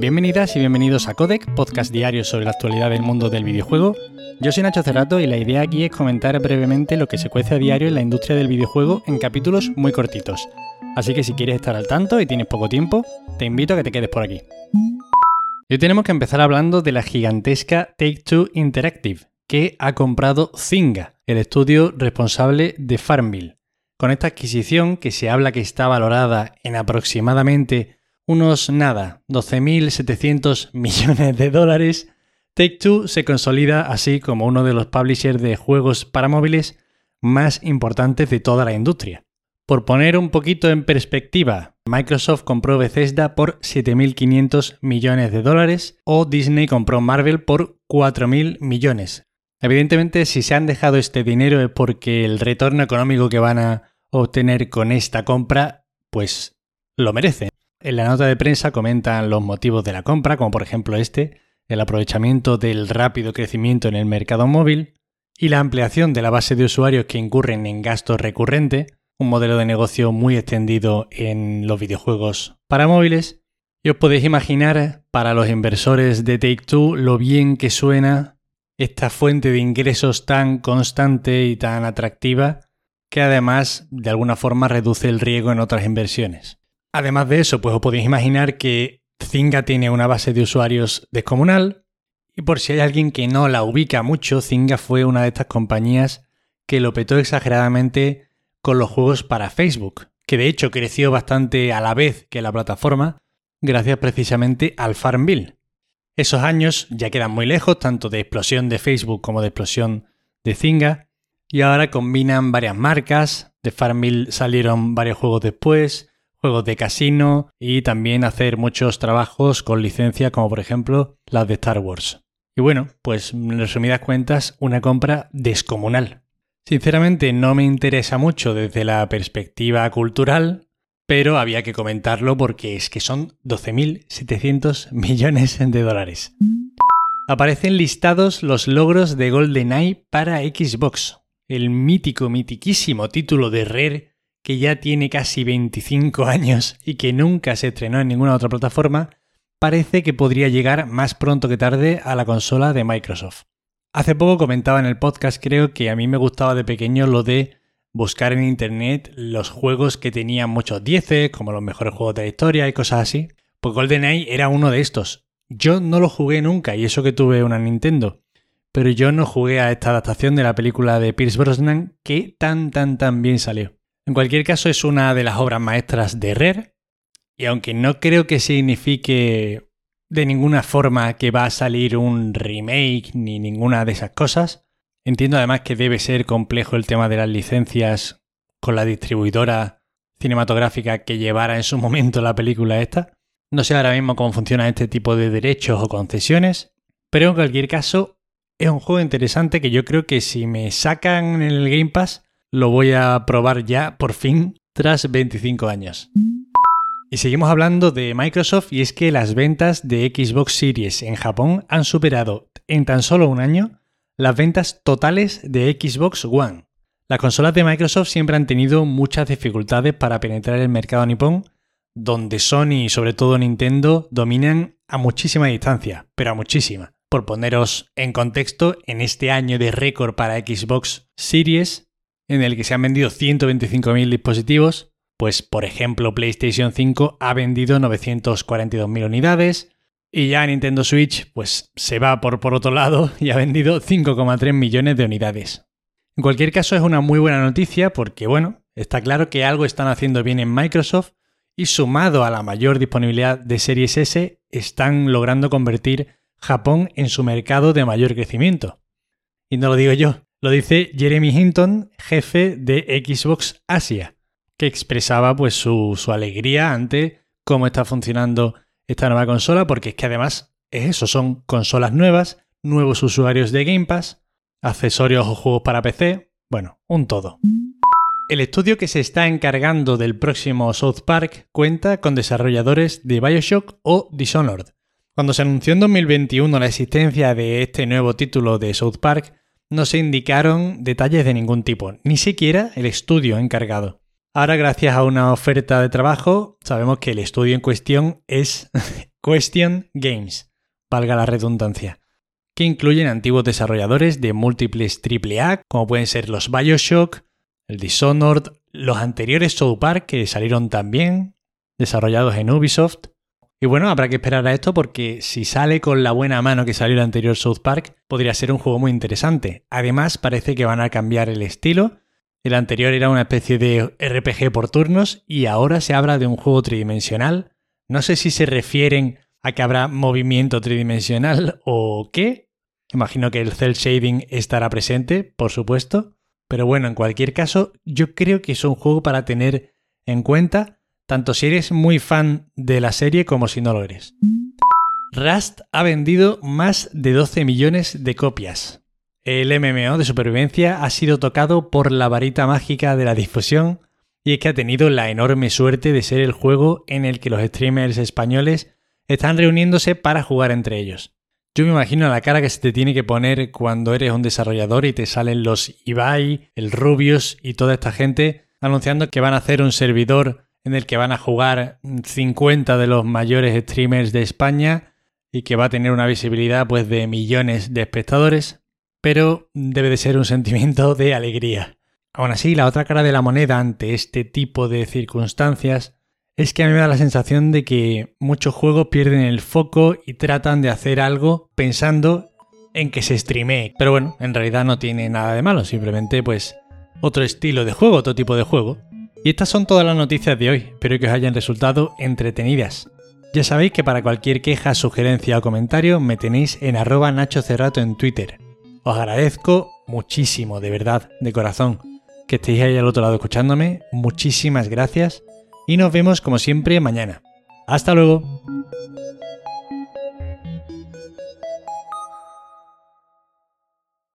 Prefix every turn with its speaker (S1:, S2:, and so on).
S1: Bienvenidas y bienvenidos a Codec, podcast diario sobre la actualidad del mundo del videojuego. Yo soy Nacho Cerrato y la idea aquí es comentar brevemente lo que se cuece a diario en la industria del videojuego en capítulos muy cortitos. Así que si quieres estar al tanto y tienes poco tiempo, te invito a que te quedes por aquí. Hoy tenemos que empezar hablando de la gigantesca Take-Two Interactive, que ha comprado Zynga, el estudio responsable de Farmville. Con esta adquisición, que se habla que está valorada en aproximadamente unos nada, 12.700 millones de dólares, Take-Two se consolida así como uno de los publishers de juegos para móviles más importantes de toda la industria. Por poner un poquito en perspectiva, Microsoft compró Bethesda por 7.500 millones de dólares o Disney compró Marvel por 4.000 millones. Evidentemente, si se han dejado este dinero es porque el retorno económico que van a obtener con esta compra, pues lo merecen. En la nota de prensa comentan los motivos de la compra, como por ejemplo este, el aprovechamiento del rápido crecimiento en el mercado móvil y la ampliación de la base de usuarios que incurren en gasto recurrente, un modelo de negocio muy extendido en los videojuegos para móviles. Y os podéis imaginar, para los inversores de Take-Two, lo bien que suena esta fuente de ingresos tan constante y tan atractiva que además de alguna forma reduce el riesgo en otras inversiones. Además de eso, pues os podéis imaginar que Zynga tiene una base de usuarios descomunal y por si hay alguien que no la ubica mucho, Zynga fue una de estas compañías que lo petó exageradamente con los juegos para Facebook, que de hecho creció bastante a la vez que la plataforma gracias precisamente al Farmville. Esos años ya quedan muy lejos tanto de explosión de Facebook como de explosión de Zynga, y ahora combinan varias marcas. De Farmville salieron varios juegos después, juegos de casino y también hacer muchos trabajos con licencia como por ejemplo las de Star Wars. Y bueno, pues en resumidas cuentas, una compra descomunal. Sinceramente no me interesa mucho desde la perspectiva cultural, pero había que comentarlo porque es que son 12.700 millones de dólares. Aparecen listados los logros de GoldenEye para Xbox, el mítico, mitiquísimo título de Rare, que ya tiene casi 25 años y que nunca se estrenó en ninguna otra plataforma, parece que podría llegar más pronto que tarde a la consola de Microsoft. Hace poco comentaba en el podcast, creo que a mí me gustaba de pequeño lo de buscar en internet los juegos que tenían muchos dieces, como los mejores juegos de la historia y cosas así. Pues GoldenEye era uno de estos. Yo no lo jugué nunca y eso que tuve una Nintendo pero yo no jugué a esta adaptación de la película de Pierce Brosnan que tan tan tan bien salió. En cualquier caso es una de las obras maestras de Rare y aunque no creo que signifique de ninguna forma que va a salir un remake ni ninguna de esas cosas, entiendo además que debe ser complejo el tema de las licencias con la distribuidora cinematográfica que llevara en su momento la película esta. No sé ahora mismo cómo funciona este tipo de derechos o concesiones, pero en cualquier caso es un juego interesante que yo creo que si me sacan en el Game Pass, lo voy a probar ya por fin tras 25 años. Y seguimos hablando de Microsoft y es que las ventas de Xbox Series en Japón han superado en tan solo un año las ventas totales de Xbox One. Las consolas de Microsoft siempre han tenido muchas dificultades para penetrar el mercado nipón, donde Sony y sobre todo Nintendo dominan a muchísima distancia, pero a muchísima. Por poneros en contexto, en este año de récord para Xbox Series, en el que se han vendido 125.000 dispositivos, pues por ejemplo PlayStation 5 ha vendido 942.000 unidades y ya Nintendo Switch pues se va por, por otro lado y ha vendido 5,3 millones de unidades. En cualquier caso es una muy buena noticia porque bueno, está claro que algo están haciendo bien en Microsoft y sumado a la mayor disponibilidad de Series S están logrando convertir Japón en su mercado de mayor crecimiento. Y no lo digo yo, lo dice Jeremy Hinton, jefe de Xbox Asia, que expresaba pues su, su alegría ante cómo está funcionando esta nueva consola, porque es que además es eso, son consolas nuevas, nuevos usuarios de Game Pass, accesorios o juegos para PC, bueno, un todo. El estudio que se está encargando del próximo South Park cuenta con desarrolladores de Bioshock o Dishonored, cuando se anunció en 2021 la existencia de este nuevo título de South Park, no se indicaron detalles de ningún tipo, ni siquiera el estudio encargado. Ahora, gracias a una oferta de trabajo, sabemos que el estudio en cuestión es Question Games, valga la redundancia, que incluyen antiguos desarrolladores de múltiples AAA, como pueden ser los Bioshock, el Dishonored, los anteriores South que salieron también, desarrollados en Ubisoft. Y bueno, habrá que esperar a esto porque si sale con la buena mano que salió el anterior South Park, podría ser un juego muy interesante. Además, parece que van a cambiar el estilo. El anterior era una especie de RPG por turnos y ahora se habla de un juego tridimensional. No sé si se refieren a que habrá movimiento tridimensional o qué. Imagino que el cel shading estará presente, por supuesto. Pero bueno, en cualquier caso, yo creo que es un juego para tener en cuenta, tanto si eres muy fan de la serie como si no lo eres. Rust ha vendido más de 12 millones de copias. El MMO de supervivencia ha sido tocado por la varita mágica de la difusión y es que ha tenido la enorme suerte de ser el juego en el que los streamers españoles están reuniéndose para jugar entre ellos. Yo me imagino la cara que se te tiene que poner cuando eres un desarrollador y te salen los Ibai, el Rubius y toda esta gente anunciando que van a hacer un servidor en el que van a jugar 50 de los mayores streamers de España y que va a tener una visibilidad pues de millones de espectadores, pero debe de ser un sentimiento de alegría. Aún así, la otra cara de la moneda ante este tipo de circunstancias es que a mí me da la sensación de que muchos juegos pierden el foco y tratan de hacer algo pensando en que se streamee. Pero bueno, en realidad no tiene nada de malo, simplemente pues otro estilo de juego, otro tipo de juego. Y estas son todas las noticias de hoy, espero que os hayan resultado entretenidas. Ya sabéis que para cualquier queja, sugerencia o comentario me tenéis en arroba Nacho Cerrato en Twitter. Os agradezco muchísimo, de verdad, de corazón, que estéis ahí al otro lado escuchándome. Muchísimas gracias y nos vemos como siempre mañana. Hasta luego.